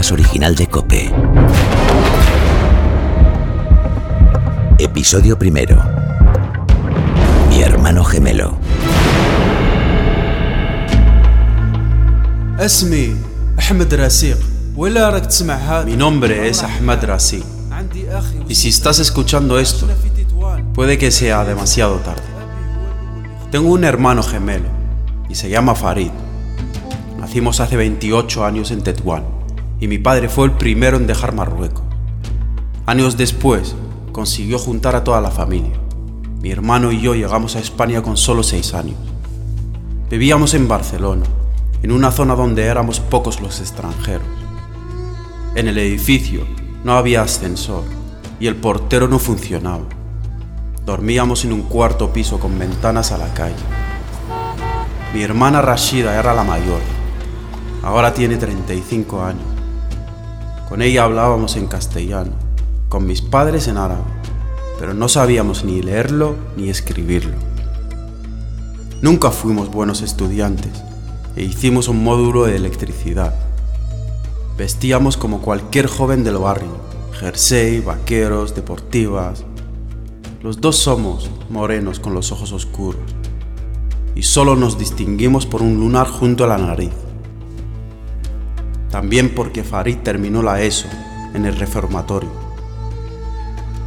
podcast original de Cope. Episodio primero. Mi hermano gemelo. اسمي أحمد راسيق ولا راك تسمع هذا Mi nombre es Ahmad Rasi عندي أخي y si estás escuchando esto, في تطوان puede que sea demasiado tarde. Tengo un hermano gemelo y se llama Farid. Nacimos hace 28 años en Tetuán y mi padre fue el primero en dejar Marruecos. Años después, consiguió juntar a toda la familia. Mi hermano y yo llegamos a España con solo 6 años. Vivíamos en Barcelona, en una zona donde éramos pocos los extranjeros. En el edificio no había ascensor y el portero no funcionaba. Dormíamos en un cuarto piso con ventanas a la calle. Mi hermana Rashida era la mayor. Ahora tiene 35 años. Con ella hablábamos en castellano, con mis padres en árabe, pero no sabíamos ni leerlo ni escribirlo. Nunca fuimos buenos estudiantes e hicimos un módulo de electricidad. Vestíamos como cualquier joven del barrio, jersey, vaqueros, deportivas. Los dos somos morenos con los ojos oscuros y solo nos distinguimos por un lunar junto a la nariz. También porque Farid terminó la ESO en el reformatorio.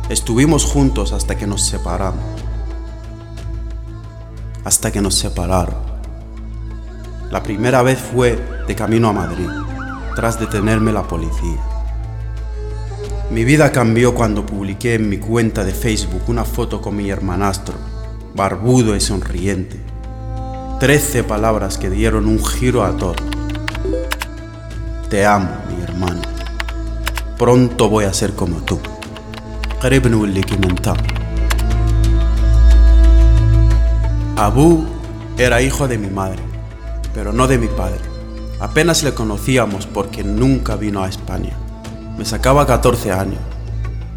Estuvimos juntos hasta que nos separamos. Hasta que nos separaron. La primera vez fue de camino a Madrid, tras detenerme la policía. Mi vida cambió cuando publiqué en mi cuenta de Facebook una foto con mi hermanastro, barbudo y sonriente. Trece palabras que dieron un giro a todo. Te amo, mi hermano. Pronto voy a ser como tú. قريب نولي كيما انت. Abu era hijo de mi madre, pero no de mi padre. Apenas le conocíamos porque nunca vino a España. Me sacaba 14 años.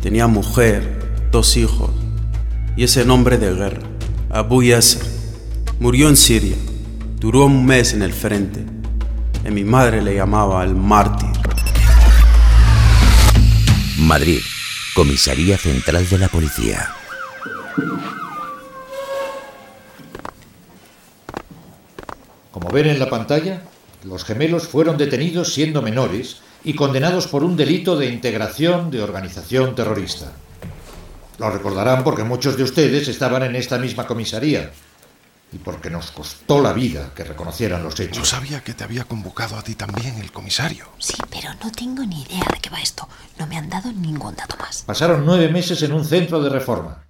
Tenía mujer, dos hijos y ese nombre de guerra, Abu Yasser. Murió en Siria. Duró un mes en el frente. y mi madre le llamaba el mártir. Madrid. Comisaría Central de la Policía. Como ven en la pantalla, los gemelos fueron detenidos siendo menores y condenados por un delito de integración de organización terrorista. Lo recordarán porque muchos de ustedes estaban en esta misma comisaría y porque nos costó la vida que reconocieran los Yo hechos. sabía que te había convocado a ti también el comisario. Sí, pero no tengo ni idea de qué va esto. No me han dado ningún dato más. Pasaron nueve meses en un centro de reforma.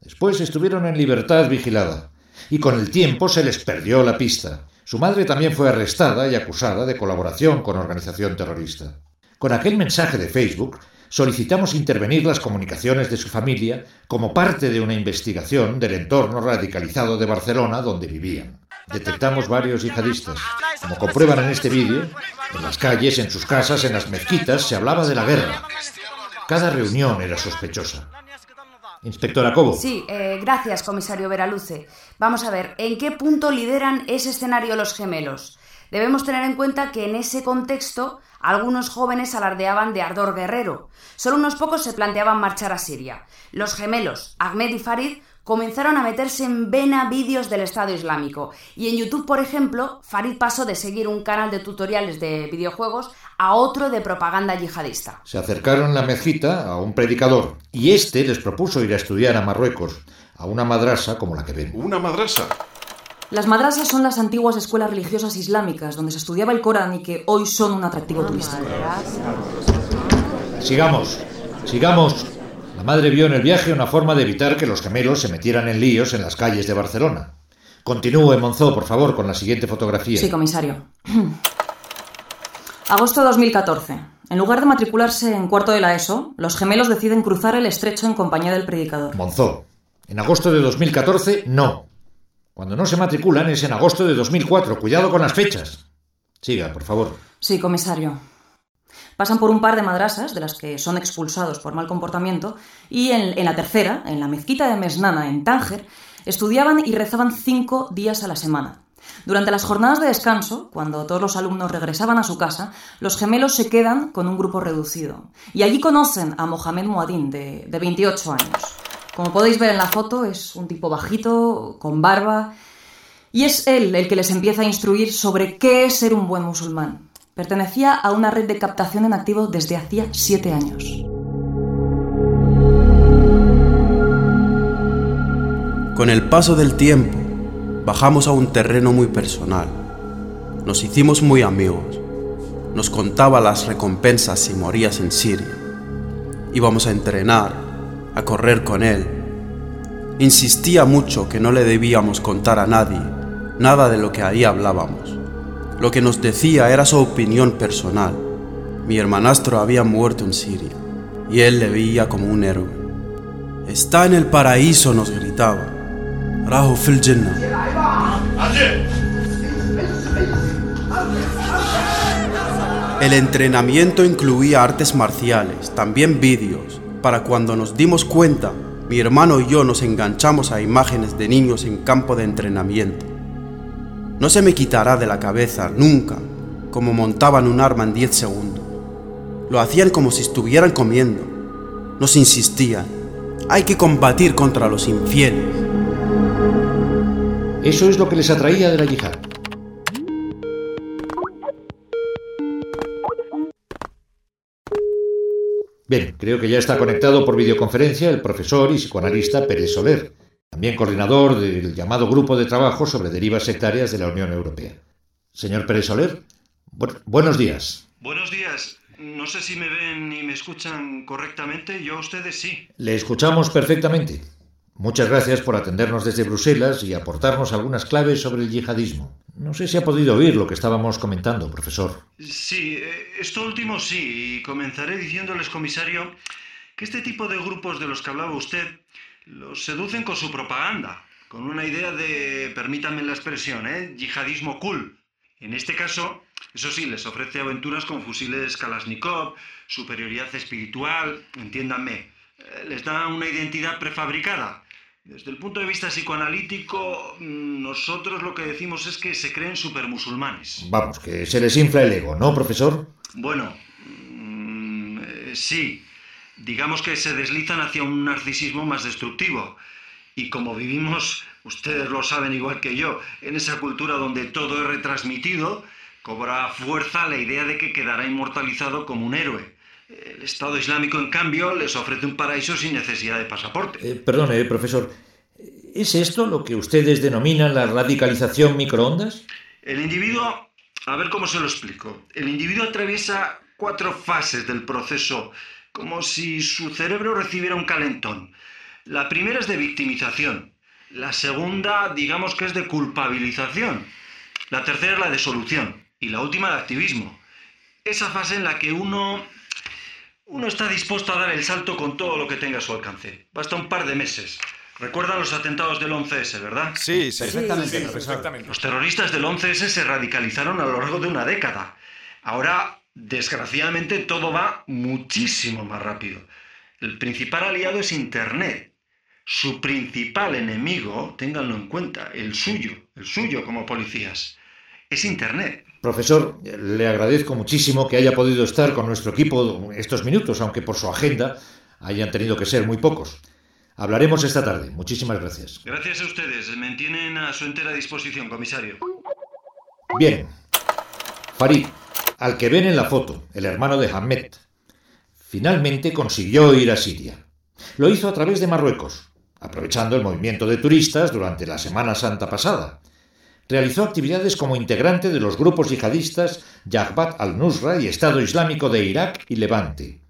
Después estuvieron en libertad vigilada y con el tiempo se les perdió la pista. Su madre también fue arrestada y acusada de colaboración con organización terrorista. Con aquel mensaje de Facebook solicitamos intervenir las comunicaciones de su familia como parte de una investigación del entorno radicalizado de Barcelona donde vivían. Detectamos varios yihadistas. Como comprueban en este vídeo, en las calles, en sus casas, en las mezquitas se hablaba de la guerra. Cada reunión era sospechosa. Inspectora Cobo. Sí, eh, gracias, comisario Veraluce. Vamos a ver, ¿en qué punto lideran ese escenario los gemelos? Debemos tener en cuenta que en ese contexto algunos jóvenes alardeaban de ardor guerrero. Solo unos pocos se planteaban marchar a Siria. Los gemelos, Ahmed y Farid, comenzaron a meterse en vena vídeos del Estado Islámico. Y en YouTube, por ejemplo, Farid pasó de seguir un canal de tutoriales de videojuegos a otro de propaganda yihadista. Se acercaron en la mezquita a un predicador y este les propuso ir a estudiar a Marruecos, a una madrasa como la que ven. Una madrasa. Las madrasas son las antiguas escuelas religiosas islámicas donde se estudiaba el Corán y que hoy son un atractivo turístico. Sigamos, sigamos. La madre vio en el viaje una forma de evitar que los gemelos se metieran en líos en las calles de Barcelona. Continúe, Monzó, por favor, con la siguiente fotografía. Sí, comisario. Agosto de 2014. En lugar de matricularse en cuarto de la ESO, los gemelos deciden cruzar el estrecho en compañía del predicador. Monzó. En agosto de 2014, no. Cuando no se matriculan es en agosto de 2004. Cuidado con las fechas. Siga, por favor. Sí, comisario. Pasan por un par de madrasas, de las que son expulsados por mal comportamiento, y en, la tercera, en la mezquita de Mesnana, en Tánger, estudiaban y rezaban cinco días a la semana. Durante las jornadas de descanso, cuando todos los alumnos regresaban a su casa, los gemelos se quedan con un grupo reducido. Y allí conocen a Mohamed Muadín, de, de 28 años. Como podéis ver en la foto, es un tipo bajito, con barba, y es él el que les empieza a instruir sobre qué es ser un buen musulmán. Pertenecía a una red de captación en activo desde hacía siete años. Con el paso del tiempo, bajamos a un terreno muy personal. Nos hicimos muy amigos. Nos contaba las recompensas si morías en Siria. Íbamos a entrenar, a correr con él. Insistía mucho que no le debíamos contar a nadie nada de lo que ahí hablábamos. Lo que nos decía era su opinión personal. Mi hermanastro había muerto en Siria y él le veía como un héroe. Está en el paraíso, nos gritaba. Rajo fil El entrenamiento incluía artes marciales, también vídeos. Para cuando nos dimos cuenta, mi hermano y yo nos enganchamos a imágenes de niños en campo de entrenamiento. No se me quitará de la cabeza nunca como montaban un arma en 10 segundos. Lo hacían como si estuvieran comiendo. Nos insistían, hay que combatir contra los infieles. Eso es lo que les atraía de la yihad. Bien, creo que ya está conectado por videoconferencia el profesor y psicoanalista Pérez Soler, también coordinador del llamado Grupo de Trabajo sobre Derivas Sectarias de la Unión Europea. Señor Pérez Soler, buenos días. Buenos días. No sé si me ven y me escuchan correctamente. Yo a ustedes sí. Le escuchamos perfectamente. Muchas gracias por atendernos desde Bruselas y aportarnos algunas claves sobre el yihadismo. No sé si ha podido oír lo que estábamos comentando, profesor. Sí, eh, esto último sí, y comenzaré diciéndoles, comisario, que este tipo de grupos de los que hablaba usted los seducen con su propaganda, con una idea de, permítanme la expresión, ¿eh? yihadismo cool. En este caso, eso sí, les ofrece aventuras con fusiles Kalashnikov, superioridad espiritual, entiéndanme. Eh, les da una identidad prefabricada, desde el punto de vista psicoanalítico, mm, nosotros lo que decimos es que se creen supermusulmanes. Vamos, que se les infla el ego, ¿no, profesor? Bueno, mm, eh, sí. Digamos que se deslizan hacia un narcisismo más destructivo. Y como vivimos, ustedes lo saben igual que yo, en esa cultura donde todo es retransmitido, cobra fuerza la idea de que quedará inmortalizado como un héroe. El Estado Islámico, en cambio, les ofrece un paraíso sin necesidad de pasaporte. Eh, perdone, profesor. ¿Es esto lo que ustedes denominan la radicalización microondas? El individuo, a ver cómo se lo explico. El individuo atraviesa cuatro fases del proceso, como si su cerebro recibiera un calentón. La primera es de victimización. La segunda, digamos que es de culpabilización. La tercera es la de solución. Y la última de activismo. Esa fase en la que uno uno está dispuesto a dar el salto con todo lo que tenga a su alcance. Basta un par de meses. Recuerdan los atentados del 11S, ¿verdad? Sí, sí, perfectamente, Los terroristas del 11S se radicalizaron a lo largo de una década. Ahora, desgraciadamente, todo va muchísimo más rápido. El principal aliado es Internet. Su principal enemigo, ténganlo en cuenta, el suyo, el suyo como policías, es Internet. Profesor, le agradezco muchísimo que haya podido estar con nuestro equipo estos minutos, aunque por su agenda hayan tenido que ser muy pocos. Hablaremos esta tarde. Muchísimas gracias. Gracias a ustedes. Me tienen a su entera disposición, comisario. Bien. Farid, al que ven en la foto, el hermano de Hamed, finalmente consiguió ir a Siria. Lo hizo a través de Marruecos, aprovechando el movimiento de turistas durante la Semana Santa pasada realizó actividades como integrante de los grupos yihadistas Jabhat al-Nusra y Estado Islámico de Irak y Levante,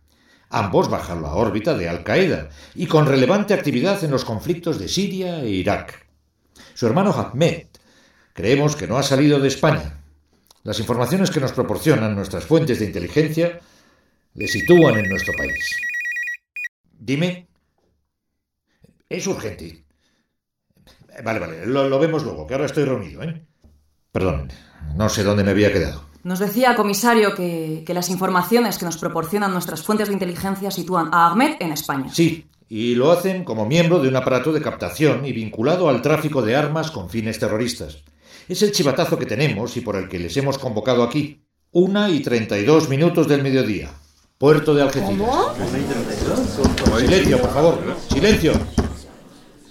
ambos bajo la órbita de Al-Qaeda y con relevante actividad en los conflictos de Siria e Irak. Su hermano Ahmed creemos que no ha salido de España. Las informaciones que nos proporcionan nuestras fuentes de inteligencia le sitúan en nuestro país. Dime. Es urgente. Vale, vale, lo, vemos luego, que ahora estoy reunido, ¿eh? Perdón, no sé dónde me había quedado. Nos decía, comisario, que, que, las informaciones que nos proporcionan nuestras fuentes de inteligencia sitúan a Ahmed en España. Sí, y lo hacen como miembro de un aparato de captación y vinculado al tráfico de armas con fines terroristas. Es el chivatazo que tenemos y por el que les hemos convocado aquí. Una y treinta y dos minutos del mediodía. Puerto de Algeciras. ¿Cómo? Silencio, por favor. Silencio.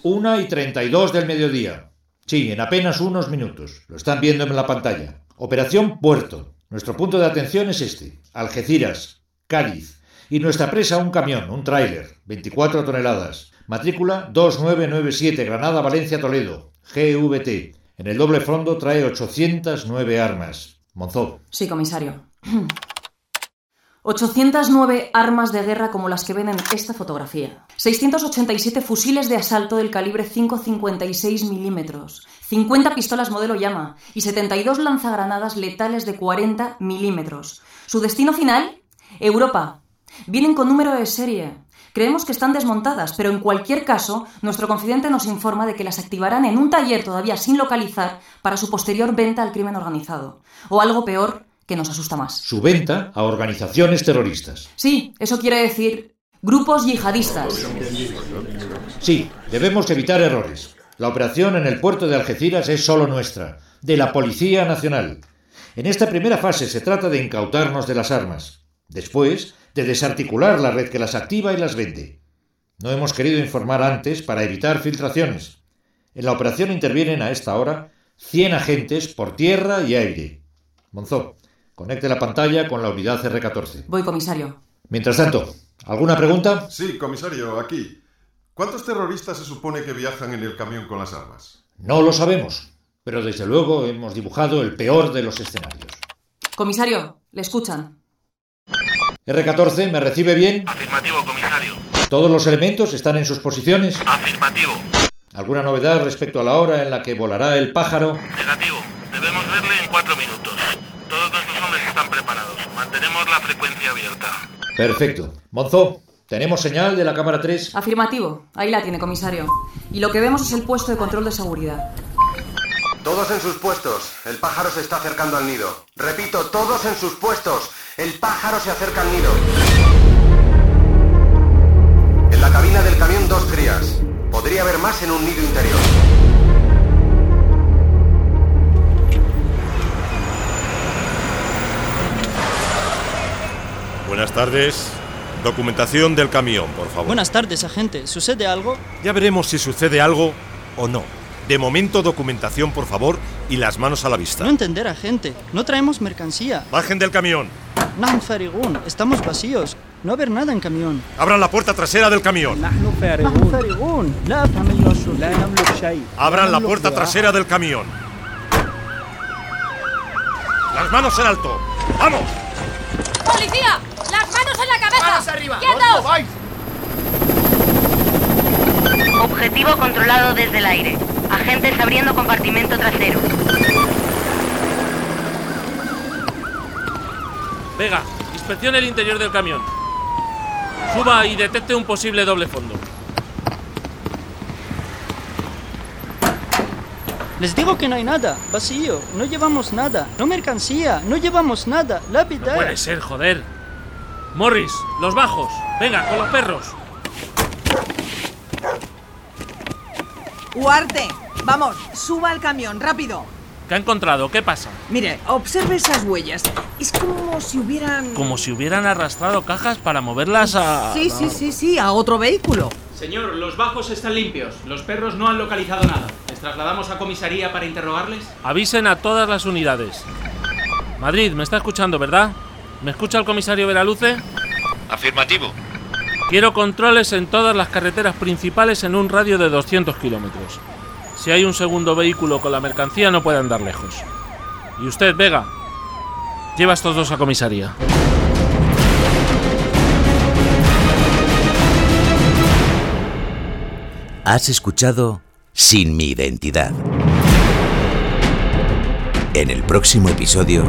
Una y treinta y dos del mediodía. Sí, en apenas unos minutos. Lo están viendo en la pantalla. Operación Puerto. Nuestro punto de atención es este. Algeciras, Cádiz. Y nuestra presa un camión, un tráiler, 24 toneladas. Matrícula 2997 Granada, Valencia, Toledo. GVT. En el doble fondo trae 809 armas. Monzó. Sí, comisario. 809 armas de guerra como las que ven en esta fotografía. 687 fusiles de asalto del calibre 5,56 milímetros. 50 pistolas modelo Llama y 72 lanzagranadas letales de 40 milímetros. Su destino final, Europa. Vienen con número de serie. Creemos que están desmontadas, pero en cualquier caso, nuestro confidente nos informa de que las activarán en un taller todavía sin localizar para su posterior venta al crimen organizado. O algo peor, que nos asusta más. Su venta a organizaciones terroristas. Sí, eso quiere decir grupos yihadistas. Sí, debemos evitar errores. La operación en el puerto de Algeciras es solo nuestra, de la Policía Nacional. En esta primera fase se trata de incautarnos de las armas. Después, de desarticular la red que las activa y las vende. No hemos querido informar antes para evitar filtraciones. En la operación intervienen a esta hora 100 agentes por tierra y aire. Monzó, conecte la pantalla con la unidad R14. Voy, comisario. Mientras tanto, ¿alguna pregunta? Sí, comisario, aquí. ¿Cuántos terroristas se supone que viajan en el camión con las armas? No lo sabemos, pero desde luego hemos dibujado el peor de los escenarios. Comisario, le escuchan. R14, ¿me recibe bien? Afirmativo, comisario. ¿Todos los elementos están en sus posiciones? Afirmativo. ¿Alguna novedad respecto a la hora en la que volará el pájaro? Negativo. Debemos verle en cuatro minutos. Todos nuestros hombres están preparados. Mantenemos la frecuencia abierta. Perfecto. Monzó, ¿tenemos señal de la cámara 3? Afirmativo. Ahí la tiene, comisario. Y lo que vemos es el puesto de control de seguridad. Todos en sus puestos. El pájaro se está acercando al nido. Repito, todos en sus puestos. El pájaro se acerca al nido. En la cabina del camión dos crías. Podría haber más en un nido interior. Buenas tardes. Documentación del camión, por favor. Buenas tardes, agente. ¿Sucede algo? Ya veremos si sucede algo o no. De momento, documentación, por favor, y las manos a la vista. No entender, agente. No traemos mercancía. Bajen del camión. Nahm Farigun. Estamos vacíos. No va a haber nada en camión. Abran la puerta trasera del camión. Nahm Farigun. لا أفهم لا نملك شيء. Abran la puerta trasera del camión. Las manos en alto. ¡Vamos! ¡Policía! ¡Manos arriba! ¡Quietos! vais? Objetivo controlado desde el aire. Agentes abriendo compartimento trasero. Vega, inspeccione el interior del camión. Suba y detecte un posible doble fondo. Les digo que no hay nada. Vacío. No llevamos nada. No mercancía. No llevamos nada. La No puede ser, joder. Morris, los bajos. Venga, con los perros. Huarte, vamos, suba al camión, rápido. ¿Qué ha encontrado? ¿Qué pasa? Mire, observe esas huellas. Es como si hubieran... Como si hubieran arrastrado cajas para moverlas a... Sí, sí, sí, sí, a otro vehículo. Señor, los bajos están limpios. Los perros no han localizado nada. ¿Les trasladamos a comisaría para interrogarles? Avisen a todas las unidades. Madrid, me está escuchando, ¿verdad? ¿Me escucha el comisario Veraluce? Afirmativo. Quiero controles en todas las carreteras principales en un radio de 200 kilómetros. Si hay un segundo vehículo con la mercancía no puede andar lejos. Y usted, Vega, lleva a estos dos a comisaría. Has escuchado Sin mi identidad. En el próximo episodio,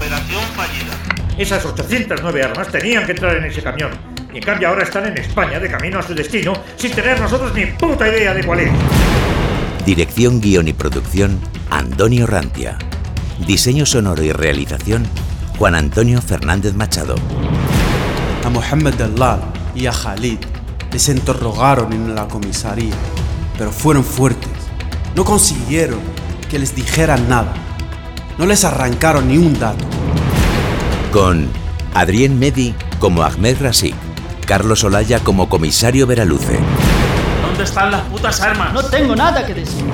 operación fallida. Esas 809 armas tenían que entrar en ese camión. Y en cambio ahora están en España de camino a su destino sin tener nosotros ni puta idea de cuál es. dirección, guion y producción, Antonio Rantia. Diseño sonoro y realización, Juan Antonio Fernández Machado. A Mohammed Dallal y a Khalid les interrogaron en la comisaría. pero fueron fuertes. No consiguieron que les dijeran nada. No les arrancaron ni un dato. Con Adrien Medi como Ahmed Rasik, Carlos Olaya como comisario Veraluce, ¿Dónde están las putas armas? No tengo nada que decir.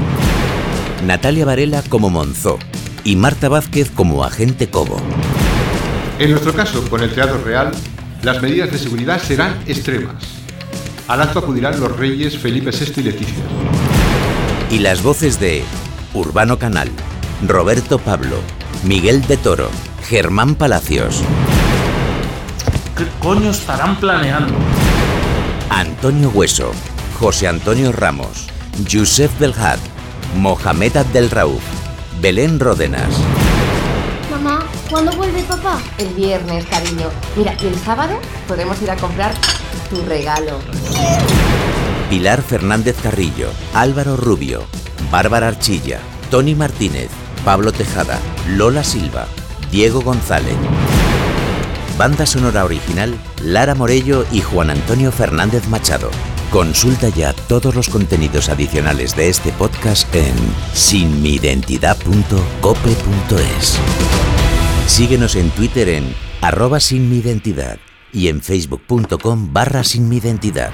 Natalia Varela como Monzó y Marta Vázquez como agente Cobo. En nuestro caso, con el Teatro Real, las medidas de seguridad serán extremas. Al acto acudirán los reyes Felipe VI y Leticia. Y las voces de Urbano Canal, Roberto Pablo, Miguel de Toro, Germán Palacios, ¿Qué coño estarán planeando? Antonio Hueso, José Antonio Ramos, Josep Belhat, Mohamed Abdel Rauf, Belén Ródenas. Mamá, ¿cuándo vuelve papá? El viernes, cariño. Mira, y el sábado podemos ir a comprar tu regalo. Pilar Fernández Carrillo, Álvaro Rubio, Bárbara Archilla, Tony Martínez, Pablo Tejada, Lola Silva, Diego González. Banda sonora original, Lara Morello y Juan Antonio Fernández Machado. Consulta ya todos los contenidos adicionales de este podcast en sinmiidentidad.cope.es. Síguenos en Twitter en arroba sinmiidentidad y en facebook.com barra sinmiidentidad.